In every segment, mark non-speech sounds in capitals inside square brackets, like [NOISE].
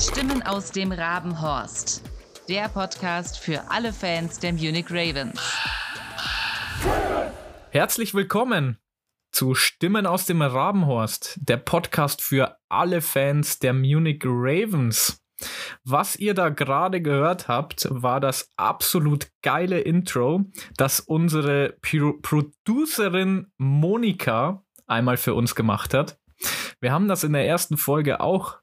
Stimmen aus dem Rabenhorst. Der Podcast für alle Fans der Munich Ravens. Herzlich willkommen zu Stimmen aus dem Rabenhorst, der Podcast für alle Fans der Munich Ravens. Was ihr da gerade gehört habt, war das absolut geile Intro, das unsere Pro Producerin Monika einmal für uns gemacht hat. Wir haben das in der ersten Folge auch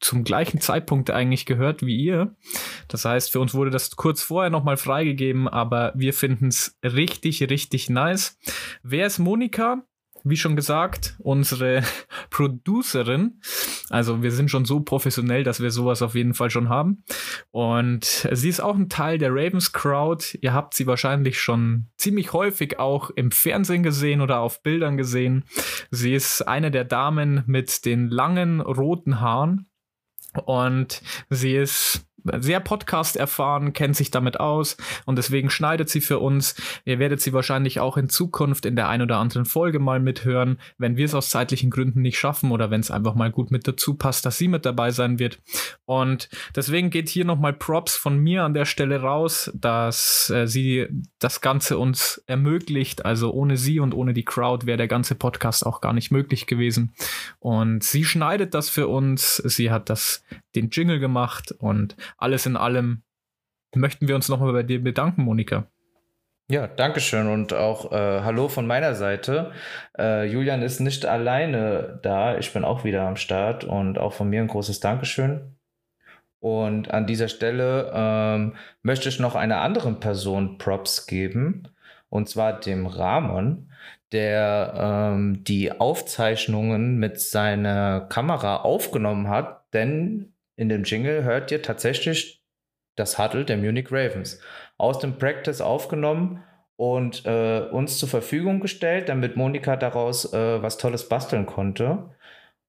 zum gleichen Zeitpunkt eigentlich gehört wie ihr. Das heißt, für uns wurde das kurz vorher nochmal freigegeben, aber wir finden es richtig, richtig nice. Wer ist Monika? wie schon gesagt, unsere [LAUGHS] Producerin. Also wir sind schon so professionell, dass wir sowas auf jeden Fall schon haben. Und sie ist auch ein Teil der Ravens Crowd. Ihr habt sie wahrscheinlich schon ziemlich häufig auch im Fernsehen gesehen oder auf Bildern gesehen. Sie ist eine der Damen mit den langen roten Haaren. Und sie ist sehr Podcast erfahren, kennt sich damit aus und deswegen schneidet sie für uns. Ihr werdet sie wahrscheinlich auch in Zukunft in der ein oder anderen Folge mal mithören, wenn wir es aus zeitlichen Gründen nicht schaffen oder wenn es einfach mal gut mit dazu passt, dass sie mit dabei sein wird. Und deswegen geht hier nochmal Props von mir an der Stelle raus, dass äh, sie das Ganze uns ermöglicht. Also ohne sie und ohne die Crowd wäre der ganze Podcast auch gar nicht möglich gewesen. Und sie schneidet das für uns. Sie hat das den Jingle gemacht und alles in allem möchten wir uns nochmal bei dir bedanken, Monika. Ja, danke schön und auch äh, Hallo von meiner Seite. Äh, Julian ist nicht alleine da, ich bin auch wieder am Start und auch von mir ein großes Dankeschön. Und an dieser Stelle ähm, möchte ich noch einer anderen Person Props geben, und zwar dem Ramon, der ähm, die Aufzeichnungen mit seiner Kamera aufgenommen hat, denn in dem Jingle hört ihr tatsächlich das Huddle der Munich Ravens aus dem Practice aufgenommen und äh, uns zur Verfügung gestellt, damit Monika daraus äh, was Tolles basteln konnte.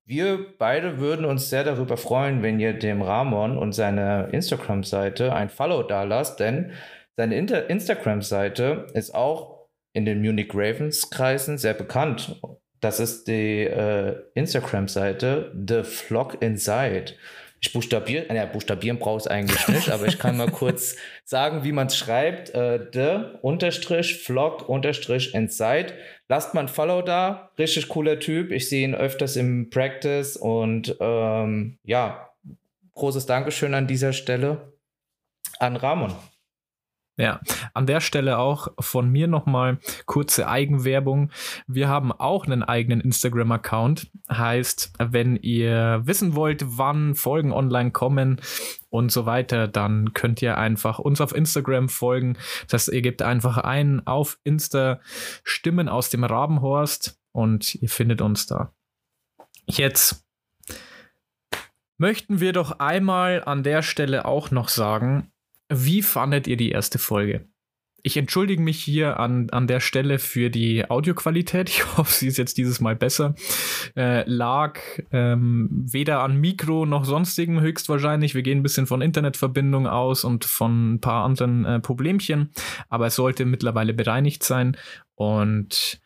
Wir beide würden uns sehr darüber freuen, wenn ihr dem Ramon und seiner Instagram-Seite ein Follow da lasst, denn seine Instagram-Seite ist auch in den Munich Ravens-Kreisen sehr bekannt. Das ist die äh, Instagram-Seite The Flock Inside. Ich buchstabiere, ja, buchstabieren brauche ich eigentlich nicht, aber ich kann mal kurz [LAUGHS] sagen, wie man es schreibt. Äh, the unterstrich vlog unterstrich inside. Lasst mal ein Follow da. Richtig cooler Typ. Ich sehe ihn öfters im Practice und ähm, ja, großes Dankeschön an dieser Stelle an Ramon. Ja, an der Stelle auch von mir nochmal kurze Eigenwerbung. Wir haben auch einen eigenen Instagram-Account. Heißt, wenn ihr wissen wollt, wann Folgen online kommen und so weiter, dann könnt ihr einfach uns auf Instagram folgen. Das heißt, ihr gebt einfach ein auf Insta Stimmen aus dem Rabenhorst und ihr findet uns da. Jetzt möchten wir doch einmal an der Stelle auch noch sagen, wie fandet ihr die erste Folge? Ich entschuldige mich hier an, an der Stelle für die Audioqualität. [LAUGHS] Ich hoffe, sie ist jetzt dieses Mal besser. Äh, lag ähm, weder an Mikro noch sonstigem höchstwahrscheinlich. Wir gehen ein bisschen von Internetverbindung aus und von ein paar anderen äh, Problemchen. Aber es sollte mittlerweile bereinigt sein. Und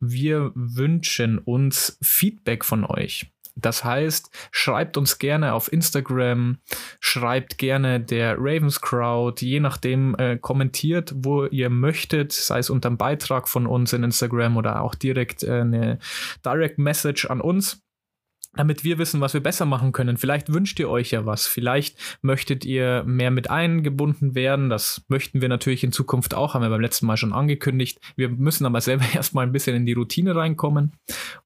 wir wünschen uns Feedback von euch. Das heißt, schreibt uns gerne auf Instagram, schreibt gerne der Ravens Crowd, je nachdem äh, kommentiert, wo ihr möchtet, sei es unter einem Beitrag von uns in Instagram oder auch direkt äh, eine Direct Message an uns damit wir wissen, was wir besser machen können. Vielleicht wünscht ihr euch ja was. Vielleicht möchtet ihr mehr mit eingebunden werden. Das möchten wir natürlich in Zukunft auch, haben wir beim letzten Mal schon angekündigt. Wir müssen aber selber [LAUGHS] erstmal ein bisschen in die Routine reinkommen.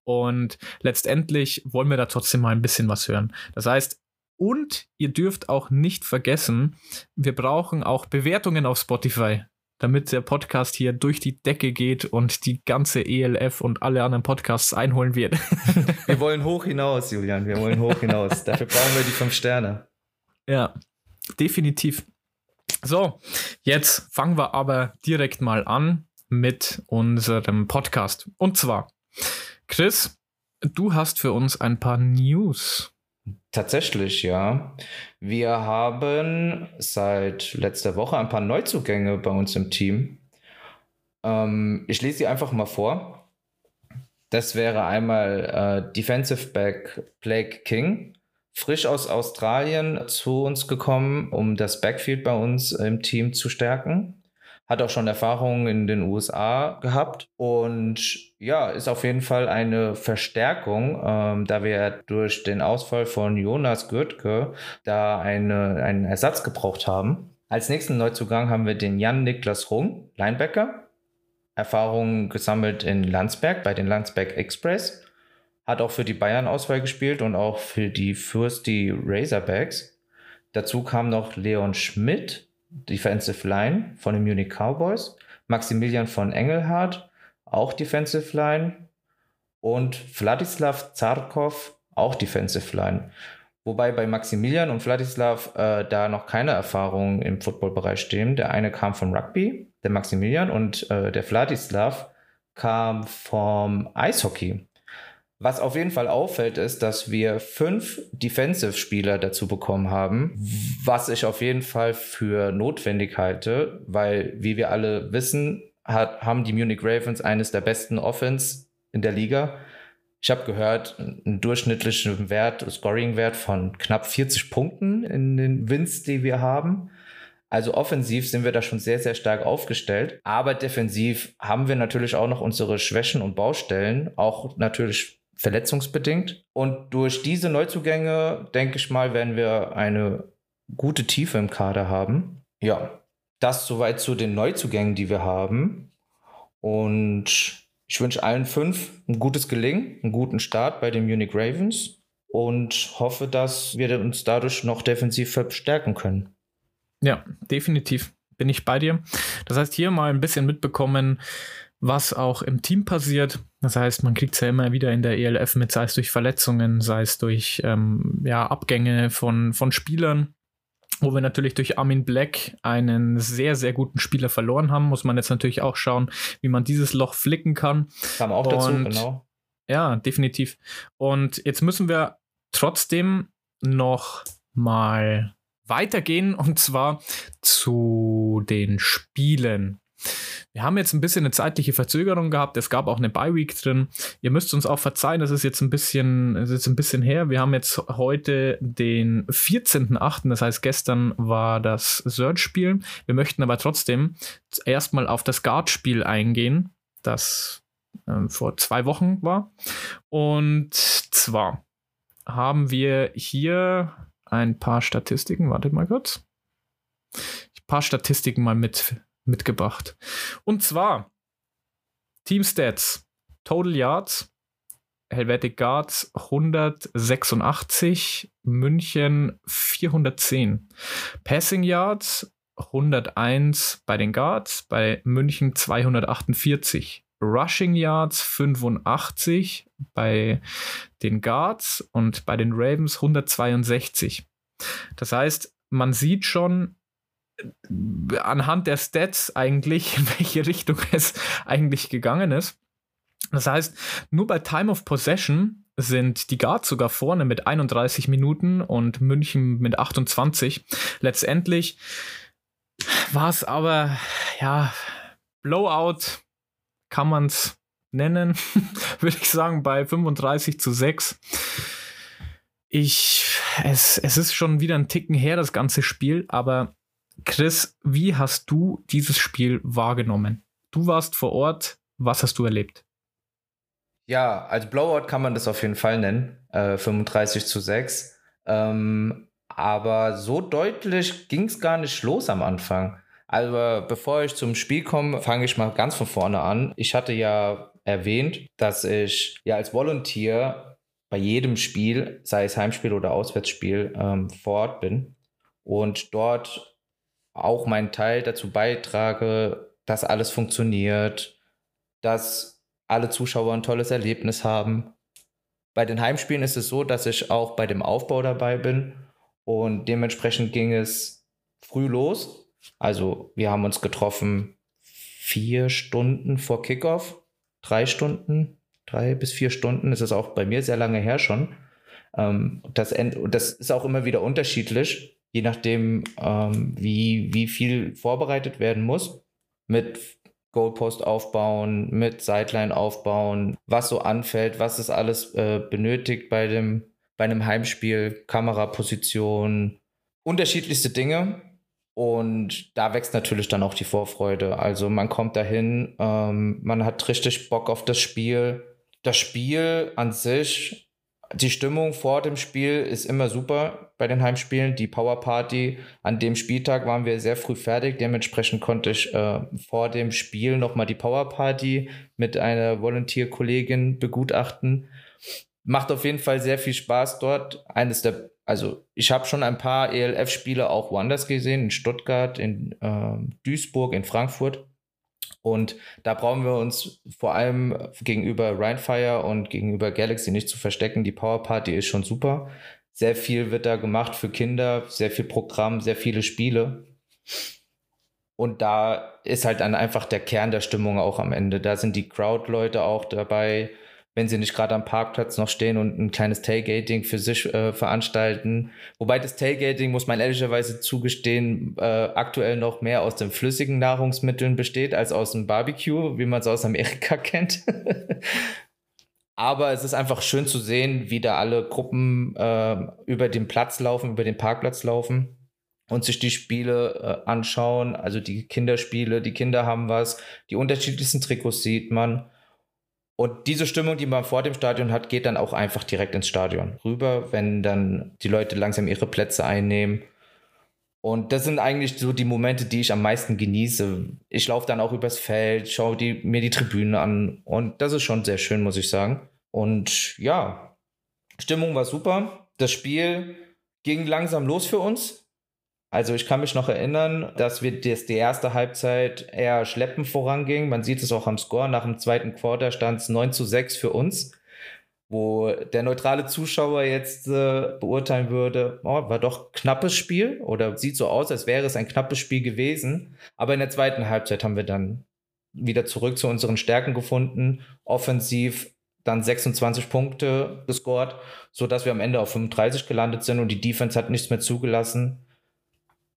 Und letztendlich wollen wir da trotzdem mal ein bisschen was hören. Das heißt, und ihr dürft auch nicht vergessen, wir brauchen auch Bewertungen auf Spotify damit der Podcast hier durch die Decke geht und die ganze ELF und alle anderen Podcasts einholen wird. [LAUGHS] wir wollen hoch hinaus, Julian. Wir wollen hoch hinaus. Dafür brauchen wir die fünf Sterne. Ja, definitiv. So, jetzt fangen wir aber direkt mal an mit unserem Podcast. Und zwar, Chris, du hast für uns ein paar News Tatsächlich, ja. Wir haben seit letzter Woche ein paar Neuzugänge bei uns im Team. Ähm, ich lese sie einfach mal vor. Das wäre einmal äh, Defensive Back Blake King frisch aus Australien zu uns gekommen, um das Backfield bei uns im Team zu stärken. Hat auch schon Erfahrungen in den USA gehabt und ja, ist auf jeden Fall eine Verstärkung, ähm, da wir durch den Ausfall von Jonas Gürtke da eine, einen Ersatz gebraucht haben. Als nächsten Neuzugang haben wir den Jan-Niklas Rung, Linebacker. Erfahrungen gesammelt in Landsberg bei den Landsberg Express hat auch für die Bayern-Auswahl gespielt und auch für die Fürsti Razorbacks. Dazu kam noch Leon Schmidt, Defensive Line von den Munich Cowboys, Maximilian von Engelhardt, auch Defensive Line und Vladislav Zarkov, auch Defensive Line. Wobei bei Maximilian und Vladislav äh, da noch keine Erfahrungen im Footballbereich stehen. Der eine kam vom Rugby, der Maximilian, und äh, der Vladislav kam vom Eishockey. Was auf jeden Fall auffällt, ist, dass wir fünf Defensive-Spieler dazu bekommen haben, was ich auf jeden Fall für notwendig halte, weil, wie wir alle wissen, hat, haben die Munich Ravens eines der besten Offense in der Liga. Ich habe gehört, einen durchschnittlichen Wert, Scoring-Wert von knapp 40 Punkten in den Wins, die wir haben. Also offensiv sind wir da schon sehr, sehr stark aufgestellt. Aber defensiv haben wir natürlich auch noch unsere Schwächen und Baustellen. Auch natürlich verletzungsbedingt. Und durch diese Neuzugänge, denke ich mal, werden wir eine gute Tiefe im Kader haben. Ja, das soweit zu den Neuzugängen, die wir haben. Und ich wünsche allen fünf ein gutes Gelingen, einen guten Start bei den Munich Ravens und hoffe, dass wir uns dadurch noch defensiv verstärken können. Ja, definitiv bin ich bei dir. Das heißt, hier mal ein bisschen mitbekommen, was auch im Team passiert. Das heißt, man kriegt es ja immer wieder in der ELF mit, sei es durch Verletzungen, sei es durch ähm, ja, Abgänge von, von Spielern. Wo wir natürlich durch Armin Black einen sehr, sehr guten Spieler verloren haben, muss man jetzt natürlich auch schauen, wie man dieses Loch flicken kann. Kam auch dazu, Und, genau. Ja, definitiv. Und jetzt müssen wir trotzdem noch mal weitergehen und zwar zu den Spielen. Wir haben jetzt ein bisschen eine zeitliche Verzögerung gehabt. Es gab auch eine Bye-Week drin. Ihr müsst uns auch verzeihen, das ist jetzt ein bisschen, ist jetzt ein bisschen her. Wir haben jetzt heute den 14.8., das heißt, gestern war das Search-Spiel. Wir möchten aber trotzdem erstmal auf das Guard-Spiel eingehen, das äh, vor zwei Wochen war. Und zwar haben wir hier ein paar Statistiken. Wartet mal kurz. Ein paar Statistiken mal mit mitgebracht. Und zwar Team Stats, Total Yards, Helvetic Guards 186, München 410. Passing Yards 101 bei den Guards, bei München 248. Rushing Yards 85 bei den Guards und bei den Ravens 162. Das heißt, man sieht schon, anhand der Stats eigentlich, in [LAUGHS] welche Richtung es eigentlich gegangen ist. Das heißt, nur bei Time of Possession sind die Guards sogar vorne mit 31 Minuten und München mit 28. Letztendlich war es aber, ja, Blowout kann man es nennen, [LAUGHS] würde ich sagen, bei 35 zu 6. Ich, es, es ist schon wieder ein Ticken her, das ganze Spiel, aber Chris, wie hast du dieses Spiel wahrgenommen? Du warst vor Ort, was hast du erlebt? Ja, als Blowout kann man das auf jeden Fall nennen, äh, 35 zu 6. Ähm, aber so deutlich ging es gar nicht los am Anfang. Also bevor ich zum Spiel komme, fange ich mal ganz von vorne an. Ich hatte ja erwähnt, dass ich ja als Volunteer bei jedem Spiel, sei es Heimspiel oder Auswärtsspiel, ähm, vor Ort bin und dort auch meinen Teil dazu beitrage, dass alles funktioniert, dass alle Zuschauer ein tolles Erlebnis haben. Bei den Heimspielen ist es so, dass ich auch bei dem Aufbau dabei bin und dementsprechend ging es früh los. Also wir haben uns getroffen vier Stunden vor Kickoff, drei Stunden, drei bis vier Stunden. Das ist auch bei mir sehr lange her schon. Ähm, das, das ist auch immer wieder unterschiedlich je nachdem, ähm, wie, wie viel vorbereitet werden muss, mit Goalpost aufbauen, mit Sideline aufbauen, was so anfällt, was es alles äh, benötigt bei dem bei einem Heimspiel, Kameraposition, unterschiedlichste Dinge. Und da wächst natürlich dann auch die Vorfreude. Also man kommt dahin, ähm, man hat richtig Bock auf das Spiel. Das Spiel an sich, die Stimmung vor dem Spiel ist immer super bei den Heimspielen. Die Power Party an dem Spieltag waren wir sehr früh fertig. Dementsprechend konnte ich äh, vor dem Spiel nochmal die Power Party mit einer Volunteer-Kollegin begutachten. Macht auf jeden Fall sehr viel Spaß dort. Eines der also ich habe schon ein paar ELF-Spiele auch woanders gesehen, in Stuttgart, in äh, Duisburg, in Frankfurt. Und da brauchen wir uns vor allem gegenüber Rhinefire und gegenüber Galaxy nicht zu verstecken. Die Power Party ist schon super. Sehr viel wird da gemacht für Kinder, sehr viel Programm, sehr viele Spiele. Und da ist halt dann einfach der Kern der Stimmung auch am Ende. Da sind die Crowd-Leute auch dabei wenn sie nicht gerade am Parkplatz noch stehen und ein kleines Tailgating für sich äh, veranstalten. Wobei das Tailgating, muss man ehrlicherweise zugestehen, äh, aktuell noch mehr aus den flüssigen Nahrungsmitteln besteht als aus dem Barbecue, wie man es aus Amerika [LAUGHS] kennt. Aber es ist einfach schön zu sehen, wie da alle Gruppen äh, über den Platz laufen, über den Parkplatz laufen und sich die Spiele äh, anschauen. Also die Kinderspiele, die Kinder haben was, die unterschiedlichsten Trikots sieht man. Und diese Stimmung, die man vor dem Stadion hat, geht dann auch einfach direkt ins Stadion rüber, wenn dann die Leute langsam ihre Plätze einnehmen. Und das sind eigentlich so die Momente, die ich am meisten genieße. Ich laufe dann auch übers Feld, schaue die, mir die Tribünen an und das ist schon sehr schön, muss ich sagen. Und ja, Stimmung war super. Das Spiel ging langsam los für uns. Also ich kann mich noch erinnern, dass wir das, die erste Halbzeit eher schleppend voranging. Man sieht es auch am Score. Nach dem zweiten Quarter stand es 9 zu 6 für uns, wo der neutrale Zuschauer jetzt äh, beurteilen würde, oh, war doch knappes Spiel oder sieht so aus, als wäre es ein knappes Spiel gewesen. Aber in der zweiten Halbzeit haben wir dann wieder zurück zu unseren Stärken gefunden. Offensiv dann 26 Punkte gescored, sodass wir am Ende auf 35 gelandet sind und die Defense hat nichts mehr zugelassen.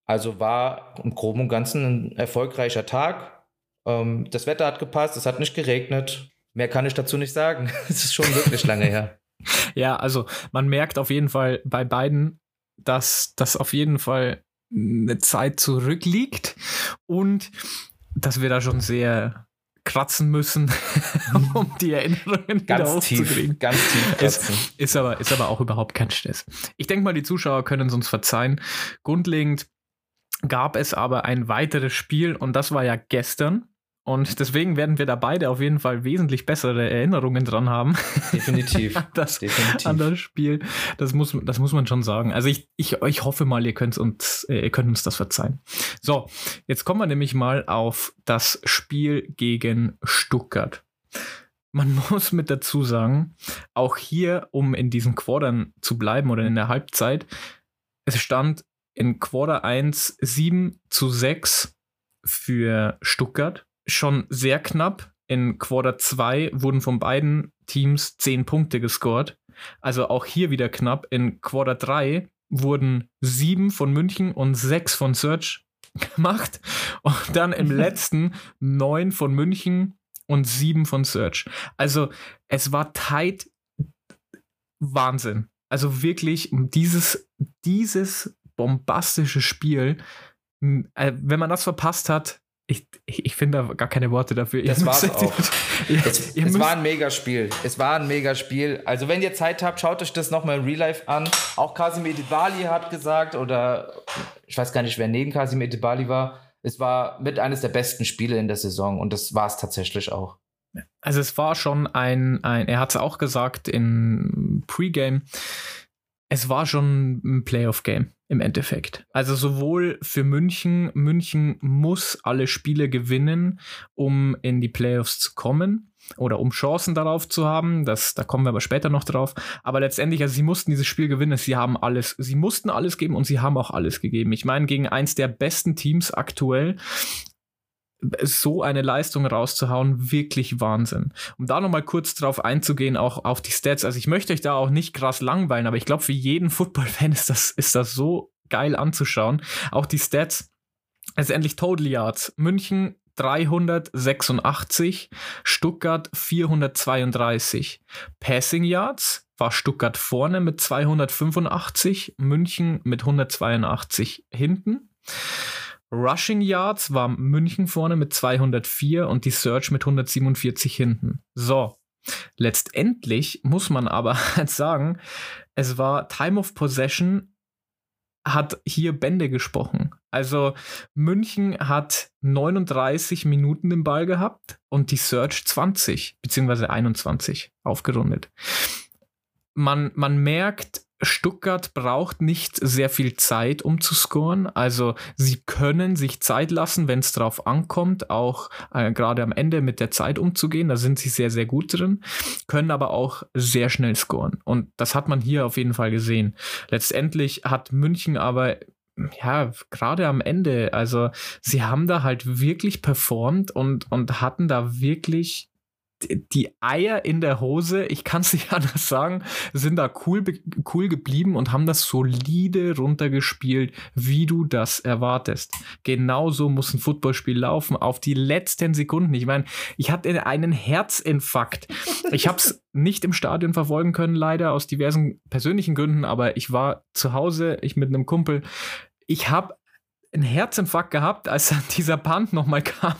Also war im Groben und Ganzen ein erfolgreicher Tag. Ähm, das Wetter hat gepasst, es hat nicht geregnet. Mehr kann ich dazu nicht sagen. [LAUGHS] es ist schon wirklich lange her. [LAUGHS] Ja, also man merkt auf jeden Fall bei beiden, dass das auf jeden Fall eine Zeit zurückliegt und dass wir da schon sehr kratzen müssen, [LAUGHS] um die Erinnerungen ganz wieder aufzukriegen. Tief, ganz tief kratzen. Ist, ist, aber, ist aber auch überhaupt kein Stress. Ich denke mal, die Zuschauer können es uns verzeihen. Grundlegend gab es aber ein weiteres Spiel und das war ja gestern. Und deswegen werden wir da beide auf jeden Fall wesentlich bessere Erinnerungen dran haben. Definitiv. [LAUGHS] an, das, Definitiv. an das Spiel. Das muss, das muss man schon sagen. Also ich, ich, ich hoffe mal, ihr könnt uns, äh, ihr könnt uns das verzeihen. So, jetzt kommen wir nämlich mal auf das Spiel gegen Stuttgart. Man [LAUGHS] muss mit dazu sagen, auch hier, um in diesen Quadern zu bleiben oder in der Halbzeit, es stand in Quarter 1 7 zu 6 für Stuttgart. Schon sehr knapp. In Quarter 2 wurden von beiden Teams 10 Punkte gescored. Also auch hier wieder knapp. In Quarter 3 wurden 7 von München und 6 von Search [LAUGHS] gemacht. Und dann im [LAUGHS] letzten 9 von München und 7 von Search. Also es war tight Wahnsinn. Also wirklich dieses, dieses bombastisches Spiel. Äh, wenn man das verpasst hat, ich, ich, ich finde da gar keine Worte dafür. Das war [LAUGHS] es auch. es, es war ein Megaspiel. Es war ein Megaspiel. Also wenn ihr Zeit habt, schaut euch das nochmal im Real Life an. Auch Kasim Edibali hat gesagt, oder ich weiß gar nicht, wer neben Kasim Edibali war, es war mit eines der besten Spiele in der Saison und das war es tatsächlich auch. Also es war schon ein, ein er hat es auch gesagt in Pre-Game, es war schon ein Playoff-Game im Endeffekt. Also sowohl für München, München muss alle Spiele gewinnen, um in die Playoffs zu kommen oder um Chancen darauf zu haben. Das, da kommen wir aber später noch drauf. Aber letztendlich, also sie mussten dieses Spiel gewinnen. Sie haben alles, sie mussten alles geben und sie haben auch alles gegeben. Ich meine, gegen eins der besten Teams aktuell so eine Leistung rauszuhauen, wirklich Wahnsinn. Um da nochmal kurz drauf einzugehen, auch auf die Stats. Also ich möchte euch da auch nicht krass langweilen, aber ich glaube, für jeden Football-Fan [LAUGHS] ist das, ist das so geil anzuschauen. Auch die Stats. Letztendlich Total Yards. München 386, Stuttgart 432. Passing Yards war Stuttgart vorne mit 285, München mit 182 hinten. Rushing Yards war München vorne mit 204 und die Search mit 147 hinten. So, letztendlich muss man aber [LAUGHS] halt sagen, es war Time of Possession hat hier Bände gesprochen. Also München hat 39 Minuten den Ball gehabt und die Search 20 beziehungsweise 21 aufgerundet. Man, man merkt, Stuttgart braucht nicht sehr viel Zeit, um zu scoren. Also sie können sich Zeit lassen, wenn es drauf ankommt, auch äh, gerade am Ende mit der Zeit umzugehen. Da sind sie sehr, sehr gut drin, können aber auch sehr schnell scoren. Und das hat man hier auf jeden Fall gesehen. Letztendlich hat München aber ja, gerade am Ende, also sie haben da halt wirklich performt und, und hatten da wirklich die Eier in der Hose, ich kann es [LAUGHS] nicht anders sagen, sind da cool, cool geblieben und haben das solide runtergespielt, wie du das erwartest. Genauso muss ein Footballspiel laufen, auf die letzten Sekunden. Ich meine, ich hatte einen Herzinfarkt. Ich habe es [LAUGHS] nicht im Stadion verfolgen können, leider aus diversen persönlichen Gründen, aber ich war zu Hause, ich mit einem Kumpel. Ich habe einen Herzinfarkt gehabt, als dann [LAUGHS] dieser Punt nochmal kam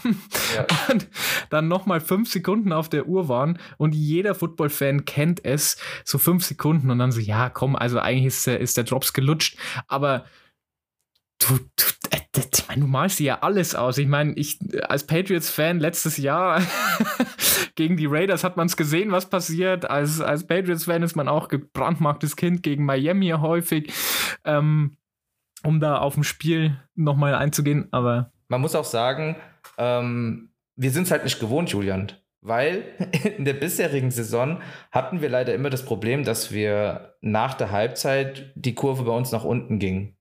ja. und dann nochmal fünf Sekunden auf der Uhr waren und jeder Football-Fan kennt es, so fünf Sekunden und dann so, ja komm, also eigentlich ist, der, ist der Drops gelutscht, aber du, du, äh, ich meine, du malst dir ja alles aus. Ich meine, ich als Patriots-Fan letztes Jahr [LAUGHS] gegen die Raiders hat man es gesehen, was passiert. Als, als Patriots-Fan ist man auch gebrandmarktes Kind gegen Miami häufig. Ähm, um da auf dem Spiel nochmal einzugehen, aber. Man muss auch sagen, ähm, wir sind es halt nicht gewohnt, Julian. Weil [LAUGHS] in der bisherigen Saison hatten wir leider immer das Problem, dass wir nach der Halbzeit die Kurve bei uns nach unten ging.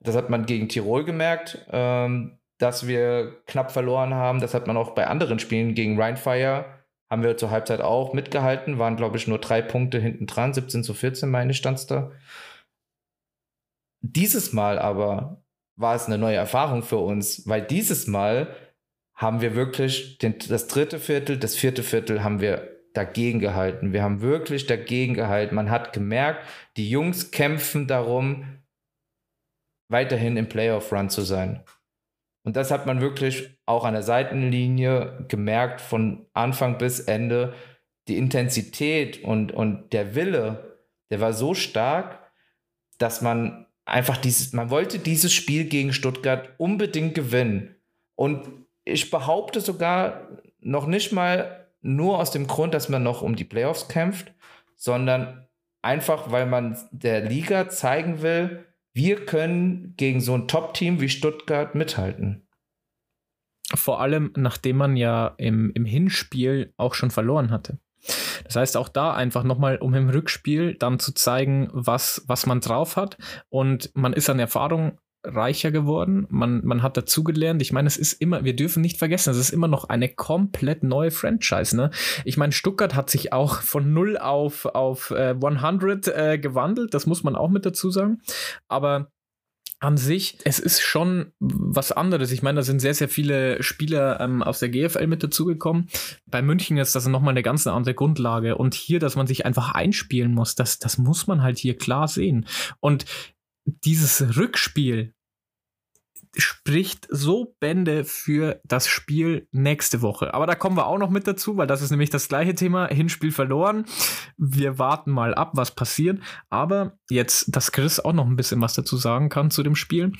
Das hat man gegen Tirol gemerkt, ähm, dass wir knapp verloren haben. Das hat man auch bei anderen Spielen gegen Rheinfire haben wir zur Halbzeit auch mitgehalten, waren glaube ich nur drei Punkte hinten dran, 17 zu 14 meine stand es da. Dieses Mal aber war es eine neue Erfahrung für uns, weil dieses Mal haben wir wirklich den, das dritte Viertel, das vierte Viertel haben wir dagegen gehalten. Wir haben wirklich dagegen gehalten. Man hat gemerkt, die Jungs kämpfen darum, weiterhin im Playoff-Run zu sein. Und das hat man wirklich auch an der Seitenlinie gemerkt, von Anfang bis Ende. Die Intensität und, und der Wille, der war so stark, dass man einfach dieses, man wollte dieses Spiel gegen Stuttgart unbedingt gewinnen. Und ich behaupte sogar noch nicht mal nur aus dem Grund, dass man noch um die Playoffs kämpft, sondern einfach, weil man der Liga zeigen will, wir können gegen so ein Top-Team wie Stuttgart mithalten. Vor allem, nachdem man ja im, im Hinspiel auch schon verloren hatte. Das heißt, auch da einfach nochmal, um im Rückspiel dann zu zeigen, was, was man drauf hat. Und man ist an Erfahrung reicher geworden. Man, man hat dazugelernt. Ich meine, es ist immer, wir dürfen nicht vergessen, es ist immer noch eine komplett neue Franchise. Ne? Ich meine, Stuttgart hat sich auch von 0 auf, auf äh, 100 äh, gewandelt. Das muss man auch mit dazu sagen. Aber an sich, es ist schon was anderes. Ich meine, da sind sehr, sehr viele Spieler ähm, aus der GFL mit dazugekommen. Bei München ist das nochmal eine ganz andere Grundlage. Und hier, dass man sich einfach einspielen muss, das, das muss man halt hier klar sehen. Und dieses Rückspiel, spricht so Bände für das Spiel nächste Woche. Aber da kommen wir auch noch mit dazu, weil das ist nämlich das gleiche Thema. Hinspiel verloren. Wir warten mal ab, was passiert. Aber jetzt, dass Chris auch noch ein bisschen was dazu sagen kann zu dem Spiel.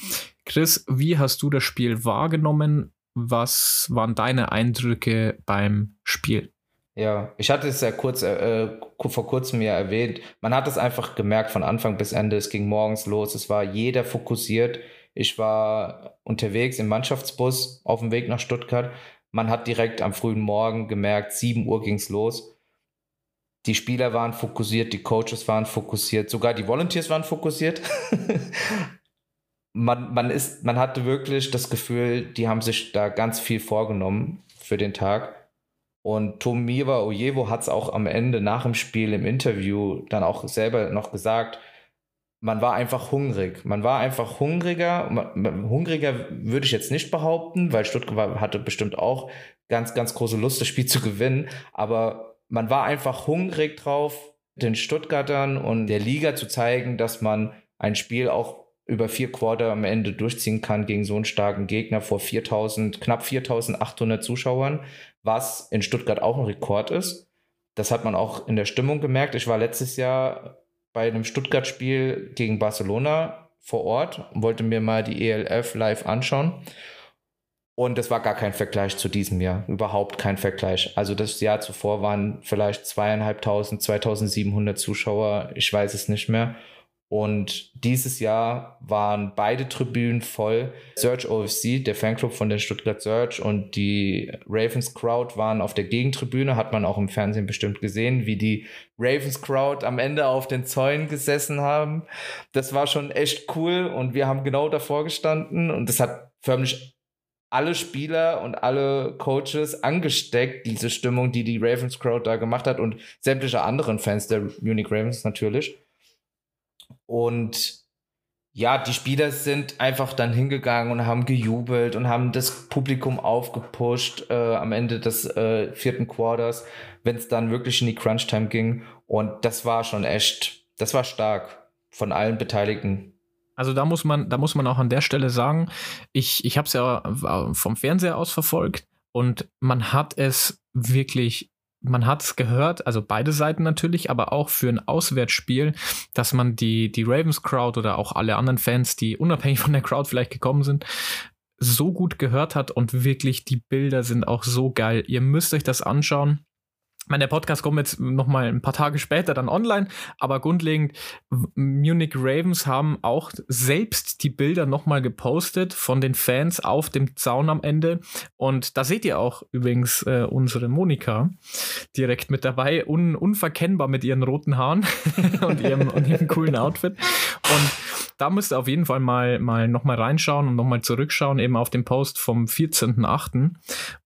Chris, wie hast du das Spiel wahrgenommen? Was waren deine Eindrücke beim Spiel? Ja, ich hatte es ja kurz äh, vor kurzem ja erwähnt. Man hat es einfach gemerkt von Anfang bis Ende. Es ging morgens los. Es war jeder fokussiert ich war unterwegs im Mannschaftsbus auf dem Weg nach Stuttgart. Man hat direkt am frühen Morgen gemerkt, 7 Uhr ging es los. Die Spieler waren fokussiert, die Coaches waren fokussiert, sogar die Volunteers waren fokussiert. [LAUGHS] man, man, ist, man hatte wirklich das Gefühl, die haben sich da ganz viel vorgenommen für den Tag. Und Tomiwa Ojewo hat es auch am Ende nach dem Spiel im Interview dann auch selber noch gesagt, man war einfach hungrig. Man war einfach hungriger. hungriger würde ich jetzt nicht behaupten, weil Stuttgart hatte bestimmt auch ganz, ganz große Lust, das Spiel zu gewinnen. Aber man war einfach hungrig drauf, den Stuttgartern und der Liga zu zeigen, dass man ein Spiel auch über vier Quarter am Ende durchziehen kann gegen so einen starken Gegner vor 4000, knapp 4800 Zuschauern, was in Stuttgart auch ein Rekord ist. Das hat man auch in der Stimmung gemerkt. Ich war letztes Jahr bei einem Stuttgart-Spiel gegen Barcelona vor Ort und wollte mir mal die ELF live anschauen. Und es war gar kein Vergleich zu diesem Jahr. Überhaupt kein Vergleich. Also das Jahr zuvor waren vielleicht zweieinhalbtausend, 2700 Zuschauer. Ich weiß es nicht mehr. Und dieses Jahr waren beide Tribünen voll. Search OFC, der Fanclub von den Stuttgart Search und die Ravens Crowd waren auf der Gegentribüne, hat man auch im Fernsehen bestimmt gesehen, wie die Ravens Crowd am Ende auf den Zäunen gesessen haben. Das war schon echt cool und wir haben genau davor gestanden und das hat förmlich alle Spieler und alle Coaches angesteckt, diese Stimmung, die die Ravens Crowd da gemacht hat und sämtliche anderen Fans der Munich Ravens natürlich. Und ja, die Spieler sind einfach dann hingegangen und haben gejubelt und haben das Publikum aufgepusht äh, am Ende des äh, vierten Quarters, wenn es dann wirklich in die Crunch-Time ging. Und das war schon echt, das war stark von allen Beteiligten. Also da muss man, da muss man auch an der Stelle sagen, ich, ich habe es ja äh, vom Fernseher aus verfolgt und man hat es wirklich man hat es gehört, also beide Seiten natürlich, aber auch für ein Auswärtsspiel, dass man die, die Ravens Crowd oder auch alle anderen Fans, die unabhängig von der Crowd vielleicht gekommen sind, so gut gehört hat und wirklich die Bilder sind auch so geil. Ihr müsst euch das anschauen meine, der Podcast kommt jetzt noch mal ein paar Tage später dann online, aber grundlegend Munich Ravens haben auch selbst die Bilder noch mal gepostet von den Fans auf dem Zaun am Ende. Und da seht ihr auch übrigens äh, unsere Monika direkt mit dabei, un unverkennbar mit ihren roten Haaren [LAUGHS] und ihrem, und ihrem coolen Outfit. Und da müsst ihr auf jeden Fall mal, mal nochmal reinschauen und nochmal zurückschauen, eben auf den Post vom 14.8.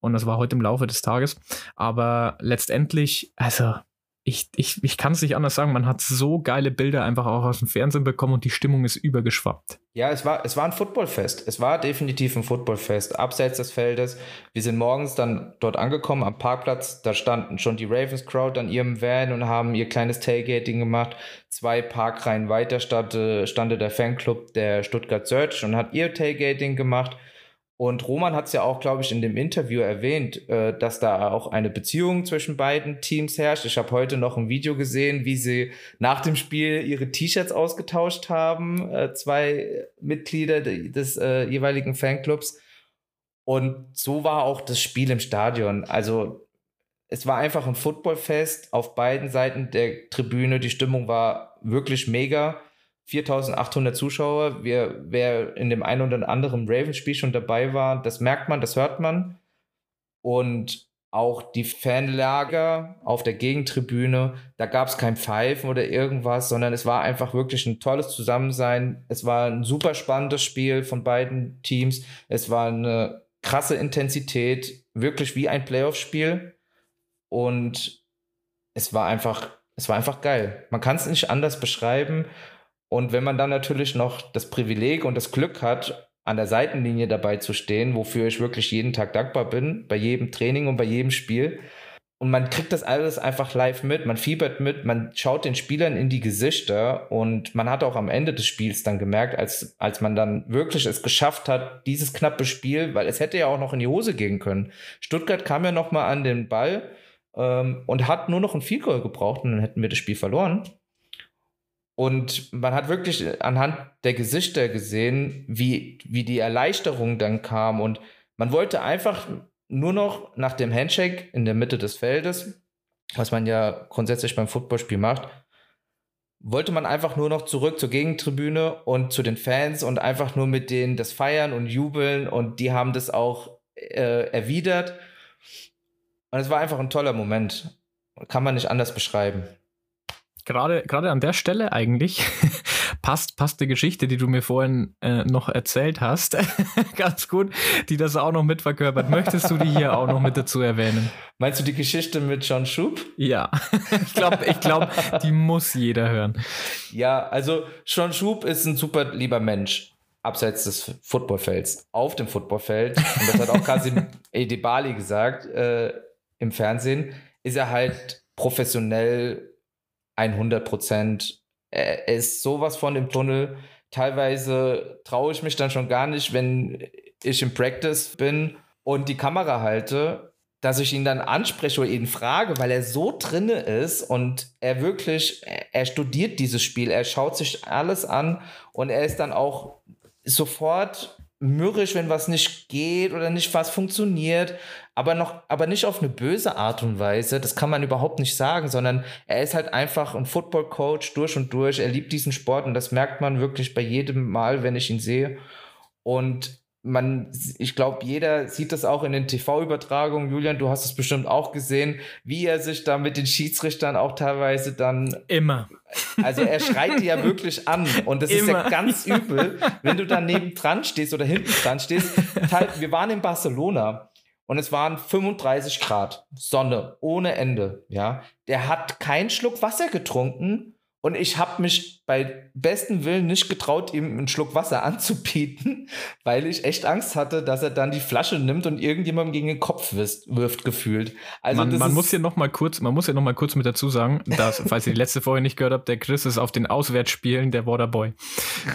Und das war heute im Laufe des Tages. Aber letztendlich, also ich, ich, ich kann es nicht anders sagen, man hat so geile Bilder einfach auch aus dem Fernsehen bekommen und die Stimmung ist übergeschwappt. Ja, es war, es war ein Footballfest. Es war definitiv ein Footballfest, abseits des Feldes. Wir sind morgens dann dort angekommen am Parkplatz. Da standen schon die Ravens Crowd an ihrem Van und haben ihr kleines Tailgating gemacht. Zwei Parkreihen weiter stand, stand der Fanclub der Stuttgart Search und hat ihr Tailgating gemacht. Und Roman hat es ja auch, glaube ich, in dem Interview erwähnt, äh, dass da auch eine Beziehung zwischen beiden Teams herrscht. Ich habe heute noch ein Video gesehen, wie sie nach dem Spiel ihre T-Shirts ausgetauscht haben, äh, zwei Mitglieder des äh, jeweiligen Fanclubs. Und so war auch das Spiel im Stadion. Also es war einfach ein Footballfest auf beiden Seiten der Tribüne. Die Stimmung war wirklich mega. 4800 Zuschauer. Wir, wer in dem einen oder anderen Ravens-Spiel schon dabei war, das merkt man, das hört man. Und auch die Fanlager auf der Gegentribüne, da gab es kein Pfeifen oder irgendwas, sondern es war einfach wirklich ein tolles Zusammensein. Es war ein super spannendes Spiel von beiden Teams. Es war eine krasse Intensität, wirklich wie ein Playoff-Spiel. Und es war einfach, es war einfach geil. Man kann es nicht anders beschreiben. Und wenn man dann natürlich noch das Privileg und das Glück hat, an der Seitenlinie dabei zu stehen, wofür ich wirklich jeden Tag dankbar bin, bei jedem Training und bei jedem Spiel. Und man kriegt das alles einfach live mit, man fiebert mit, man schaut den Spielern in die Gesichter und man hat auch am Ende des Spiels dann gemerkt, als, als man dann wirklich es geschafft hat, dieses knappe Spiel, weil es hätte ja auch noch in die Hose gehen können. Stuttgart kam ja noch mal an den Ball ähm, und hat nur noch ein Field Goal gebraucht und dann hätten wir das Spiel verloren. Und man hat wirklich anhand der Gesichter gesehen, wie, wie die Erleichterung dann kam. Und man wollte einfach nur noch nach dem Handshake in der Mitte des Feldes, was man ja grundsätzlich beim Footballspiel macht, wollte man einfach nur noch zurück zur Gegentribüne und zu den Fans und einfach nur mit denen das feiern und jubeln. Und die haben das auch äh, erwidert. Und es war einfach ein toller Moment. Kann man nicht anders beschreiben gerade, gerade an der Stelle eigentlich [LAUGHS] passt, passt die Geschichte, die du mir vorhin äh, noch erzählt hast, [LAUGHS] ganz gut, die das auch noch mitverkörpert. Möchtest du die hier auch noch mit dazu erwähnen? Meinst du die Geschichte mit John Schub? Ja, [LAUGHS] ich glaube, ich glaub, die muss jeder hören. Ja, also John Schub ist ein super lieber Mensch abseits des Footballfelds. Auf dem Footballfeld, und das hat auch Kasim Edebali gesagt äh, im Fernsehen, ist er halt professionell 100 Prozent. Er ist sowas von im Tunnel. Teilweise traue ich mich dann schon gar nicht, wenn ich im Practice bin und die Kamera halte, dass ich ihn dann anspreche oder ihn frage, weil er so drinne ist und er wirklich, er studiert dieses Spiel, er schaut sich alles an und er ist dann auch sofort mürrisch, wenn was nicht geht oder nicht was funktioniert, aber noch, aber nicht auf eine böse Art und Weise. Das kann man überhaupt nicht sagen, sondern er ist halt einfach ein Football Coach durch und durch. Er liebt diesen Sport und das merkt man wirklich bei jedem Mal, wenn ich ihn sehe. Und man, ich glaube, jeder sieht das auch in den TV-Übertragungen. Julian, du hast es bestimmt auch gesehen, wie er sich da mit den Schiedsrichtern auch teilweise dann. Immer. Also er schreit die ja [LAUGHS] wirklich an. Und das Immer. ist ja ganz [LAUGHS] übel, wenn du da neben dran stehst oder hinten dran stehst. Wir waren in Barcelona und es waren 35 Grad, Sonne ohne Ende. Ja, der hat keinen Schluck Wasser getrunken und ich habe mich bei bestem Willen nicht getraut, ihm einen Schluck Wasser [LAUGHS] anzubieten, weil ich echt Angst hatte, dass er dann die Flasche nimmt und irgendjemandem gegen den Kopf wirft, wirft gefühlt. Also man, man muss ja noch mal kurz, man muss ja noch mal kurz mit dazu sagen, dass, [LAUGHS] falls ihr die letzte Folge nicht gehört habt, der Chris ist auf den Auswärtsspielen der Waterboy.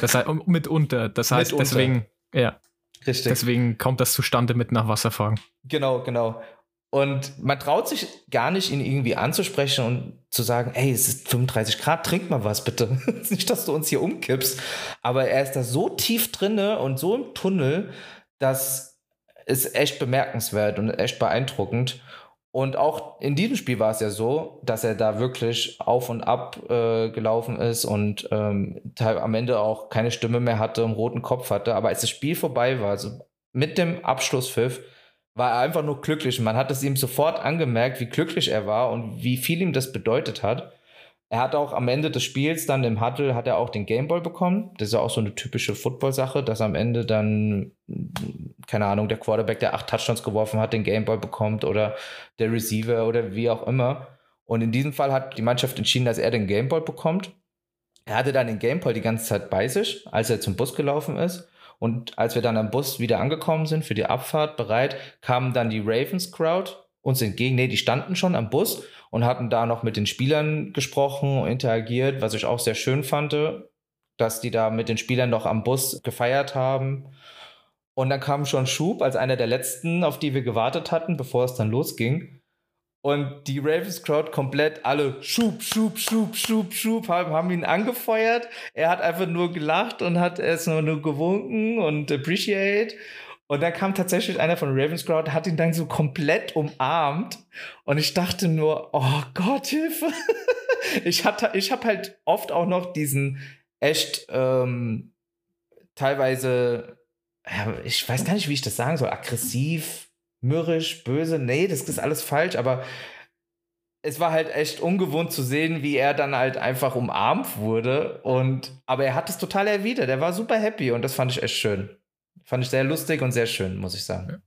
Das heißt, mitunter. Das heißt, mitunter. deswegen, ja. Richtig. Deswegen kommt das zustande mit nach Wasser fragen. Genau, genau. Und man traut sich gar nicht, ihn irgendwie anzusprechen und zu sagen, ey, es ist 35 Grad, trink mal was bitte. [LAUGHS] nicht, dass du uns hier umkippst. Aber er ist da so tief drinne und so im Tunnel, dass es echt bemerkenswert und echt beeindruckend. Und auch in diesem Spiel war es ja so, dass er da wirklich auf und ab äh, gelaufen ist und ähm, am Ende auch keine Stimme mehr hatte, einen roten Kopf hatte. Aber als das Spiel vorbei war, also mit dem Abschlusspfiff, war er einfach nur glücklich. Man hat es ihm sofort angemerkt, wie glücklich er war und wie viel ihm das bedeutet hat. Er hat auch am Ende des Spiels dann im Huddle hat er auch den Gameball bekommen. Das ist ja auch so eine typische Football-Sache, dass am Ende dann, keine Ahnung, der Quarterback, der acht Touchdowns geworfen hat, den Gameball bekommt oder der Receiver oder wie auch immer. Und in diesem Fall hat die Mannschaft entschieden, dass er den Gameball bekommt. Er hatte dann den Gameball die ganze Zeit bei sich, als er zum Bus gelaufen ist. Und als wir dann am Bus wieder angekommen sind für die Abfahrt bereit, kamen dann die Ravens Crowd uns entgegen. Nee, die standen schon am Bus und hatten da noch mit den Spielern gesprochen, interagiert, was ich auch sehr schön fand, dass die da mit den Spielern noch am Bus gefeiert haben. Und dann kam schon Schub als einer der letzten, auf die wir gewartet hatten, bevor es dann losging. Und die Ravens Crowd komplett alle Schub, Schub, Schub, Schub, Schub haben, haben ihn angefeuert. Er hat einfach nur gelacht und hat erst nur, nur gewunken und appreciate. Und dann kam tatsächlich einer von Ravens Crowd, hat ihn dann so komplett umarmt. Und ich dachte nur, oh Gott, Hilfe. [LAUGHS] ich hatte, ich habe halt oft auch noch diesen echt ähm, teilweise, ich weiß gar nicht, wie ich das sagen soll, aggressiv, mürrisch, böse. Nee, das ist alles falsch, aber es war halt echt ungewohnt zu sehen, wie er dann halt einfach umarmt wurde. Und, aber er hat es total erwidert. Er war super happy und das fand ich echt schön. Fand ich sehr lustig und sehr schön, muss ich sagen.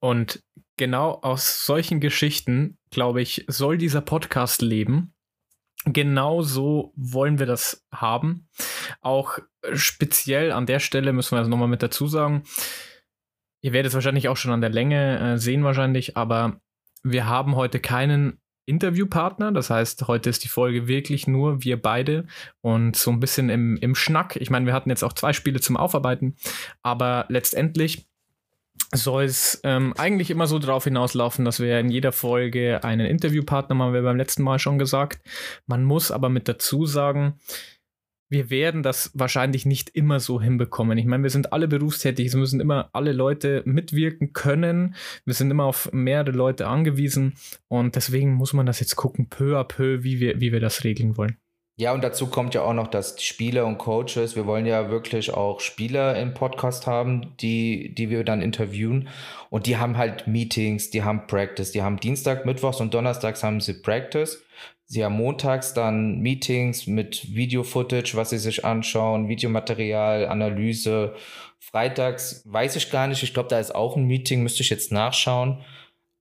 Und genau aus solchen Geschichten, glaube ich, soll dieser Podcast leben. Genau so wollen wir das haben. Auch speziell an der Stelle müssen wir das nochmal mit dazu sagen Ihr werdet es wahrscheinlich auch schon an der Länge äh, sehen wahrscheinlich, aber wir haben heute keinen Interviewpartner. Das heißt, heute ist die Folge wirklich nur wir beide und so ein bisschen im, im Schnack. Ich meine, wir hatten jetzt auch zwei Spiele zum Aufarbeiten, aber letztendlich soll es ähm, eigentlich immer so darauf hinauslaufen, dass wir in jeder Folge einen Interviewpartner haben, haben wir beim letzten Mal schon gesagt. Man muss aber mit dazu sagen, wir werden das wahrscheinlich nicht immer so hinbekommen. Ich meine, wir sind alle berufstätig, es müssen immer alle Leute mitwirken können. Wir sind immer auf mehrere Leute angewiesen und deswegen muss man das jetzt gucken, peu à peu, wie wir, wie wir das regeln wollen. Ja, und dazu kommt ja auch noch, dass Spieler und Coaches, wir wollen ja wirklich auch Spieler im Podcast haben, die, die wir dann interviewen. Und die haben halt Meetings, die haben Practice, die haben Dienstag, Mittwochs und Donnerstags haben sie Practice. Sie haben montags dann Meetings mit Video-Footage, was sie sich anschauen, Videomaterial, Analyse. Freitags weiß ich gar nicht. Ich glaube, da ist auch ein Meeting, müsste ich jetzt nachschauen.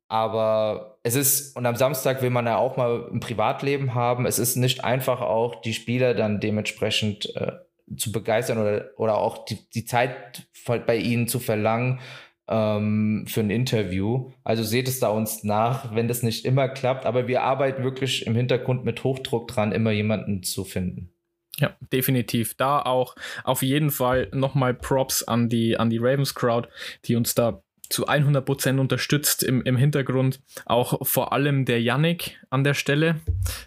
Aber es ist, und am Samstag will man ja auch mal ein Privatleben haben. Es ist nicht einfach auch, die Spieler dann dementsprechend äh, zu begeistern oder, oder auch die, die Zeit bei ihnen zu verlangen, ähm, für ein Interview. Also seht es da uns nach, wenn das nicht immer klappt. Aber wir arbeiten wirklich im Hintergrund mit Hochdruck dran, immer jemanden zu finden. Ja, definitiv. Da auch auf jeden Fall nochmal Props an die, an die Ravens Crowd, die uns da zu 100% unterstützt im, im Hintergrund. Auch vor allem der Yannick an der Stelle.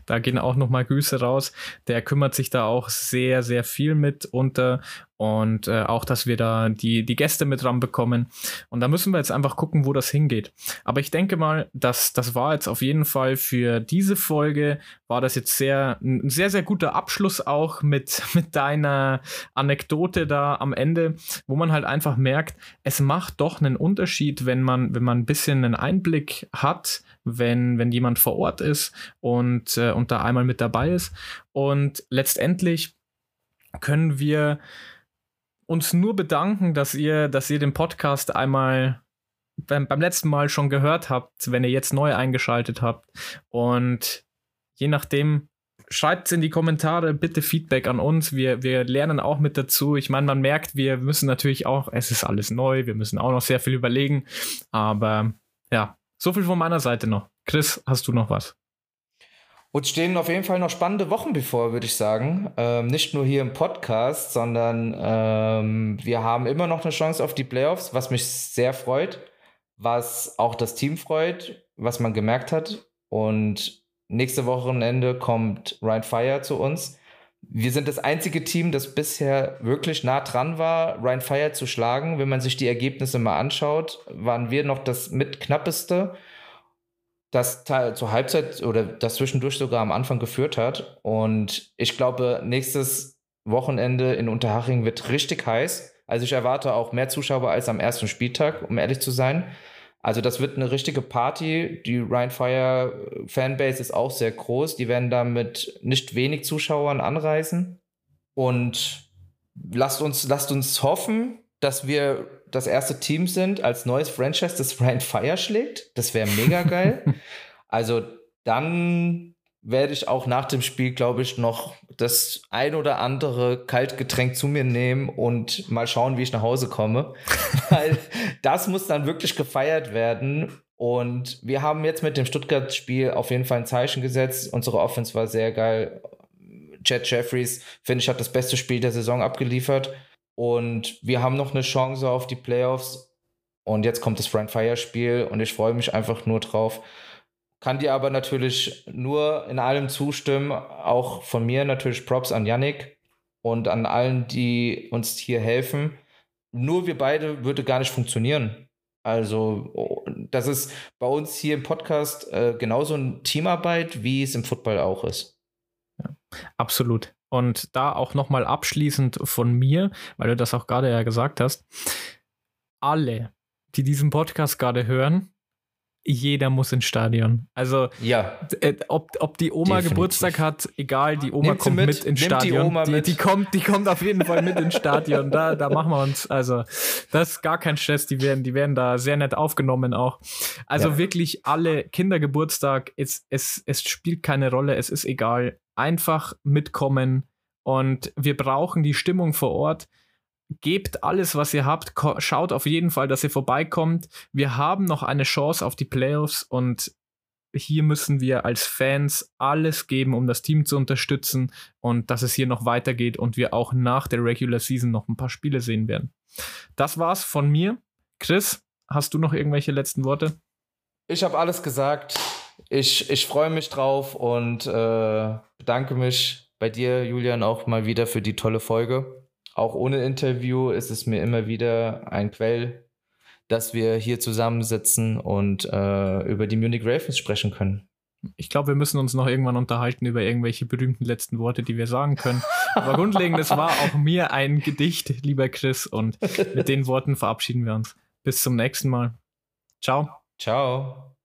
Da gehen auch nochmal Grüße raus. Der kümmert sich da auch sehr, sehr viel mit unter und äh, auch, dass wir da die, die Gäste mit ranbekommen. Und da müssen wir jetzt einfach gucken, wo das hingeht. Aber ich denke mal, dass das war jetzt auf jeden Fall für diese Folge, war das jetzt sehr, ein sehr, sehr guter Abschluss auch mit, [LAUGHS] mit deiner Anekdote da am Ende, wo man halt einfach merkt, es macht doch einen Unterschied, wenn man, wenn man ein bisschen einen Einblick hat, wenn, wenn jemand vor Ort ist und, äh, und da einmal mit dabei ist. Und letztendlich können wir uns nur bedanken, dass ihr, dass ihr den Podcast einmal beim, beim letzten Mal schon gehört habt, wenn ihr jetzt neu eingeschaltet habt. Und je nachdem, schreibt es in die Kommentare, bitte Feedback an uns. Wir, wir lernen auch mit dazu. Ich meine, man merkt, wir müssen natürlich auch, es ist alles neu, wir müssen auch noch sehr viel überlegen. Aber ja, so viel von meiner Seite noch. Chris, hast du noch was? Uns stehen auf jeden Fall noch spannende Wochen bevor, würde ich sagen. Ähm, nicht nur hier im Podcast, sondern ähm, wir haben immer noch eine Chance auf die Playoffs, was mich sehr freut, was auch das Team freut, was man gemerkt hat. Und nächste Wochenende kommt Ryan Fire zu uns. Wir sind das einzige Team, das bisher wirklich nah dran war, Ryan Fire zu schlagen. Wenn man sich die Ergebnisse mal anschaut, waren wir noch das mit knappeste das zur Halbzeit oder das zwischendurch sogar am Anfang geführt hat. Und ich glaube, nächstes Wochenende in Unterhaching wird richtig heiß. Also ich erwarte auch mehr Zuschauer als am ersten Spieltag, um ehrlich zu sein. Also das wird eine richtige Party. Die Ryan Fire Fanbase ist auch sehr groß. Die werden da mit nicht wenig Zuschauern anreisen. Und lasst uns, lasst uns hoffen, dass wir das erste Team sind als neues Franchise, das Ryan Fire schlägt. Das wäre mega geil. [LAUGHS] also dann werde ich auch nach dem Spiel, glaube ich, noch das ein oder andere Kaltgetränk zu mir nehmen und mal schauen, wie ich nach Hause komme. [LAUGHS] Weil das muss dann wirklich gefeiert werden. Und wir haben jetzt mit dem Stuttgart-Spiel auf jeden Fall ein Zeichen gesetzt. Unsere Offense war sehr geil. Chad Jeffries, finde ich, hat das beste Spiel der Saison abgeliefert. Und wir haben noch eine Chance auf die Playoffs. Und jetzt kommt das Front Fire Spiel und ich freue mich einfach nur drauf. Kann dir aber natürlich nur in allem zustimmen. Auch von mir natürlich Props an Yannick und an allen, die uns hier helfen. Nur wir beide würde gar nicht funktionieren. Also, das ist bei uns hier im Podcast äh, genauso eine Teamarbeit, wie es im Football auch ist. Ja, absolut. Und da auch nochmal abschließend von mir, weil du das auch gerade ja gesagt hast, alle, die diesen Podcast gerade hören, jeder muss ins Stadion. Also, ja. Äh, ob, ob die Oma Definitiv. Geburtstag hat, egal, die Oma Nimmt kommt mit, mit ins Nimmt Stadion. Die, die, die, kommt, die kommt auf jeden Fall mit ins Stadion. Da, da machen wir uns, also, das ist gar kein Stress. Die werden, die werden da sehr nett aufgenommen auch. Also ja. wirklich alle Kindergeburtstag, es, es, es spielt keine Rolle, es ist egal. Einfach mitkommen und wir brauchen die Stimmung vor Ort gebt alles, was ihr habt, schaut auf jeden Fall, dass ihr vorbeikommt. Wir haben noch eine Chance auf die Playoffs und hier müssen wir als Fans alles geben, um das Team zu unterstützen und dass es hier noch weitergeht und wir auch nach der Regular Season noch ein paar Spiele sehen werden. Das war's von mir. Chris, hast du noch irgendwelche letzten Worte? Ich habe alles gesagt. Ich, ich freue mich drauf und äh, bedanke mich bei dir, Julian, auch mal wieder für die tolle Folge auch ohne Interview ist es mir immer wieder ein Quell, dass wir hier zusammensitzen und äh, über die Munich Ravens sprechen können. Ich glaube, wir müssen uns noch irgendwann unterhalten über irgendwelche berühmten letzten Worte, die wir sagen können. Aber grundlegend, es war auch mir ein Gedicht, lieber Chris, und mit den Worten verabschieden wir uns. Bis zum nächsten Mal. Ciao. Ciao.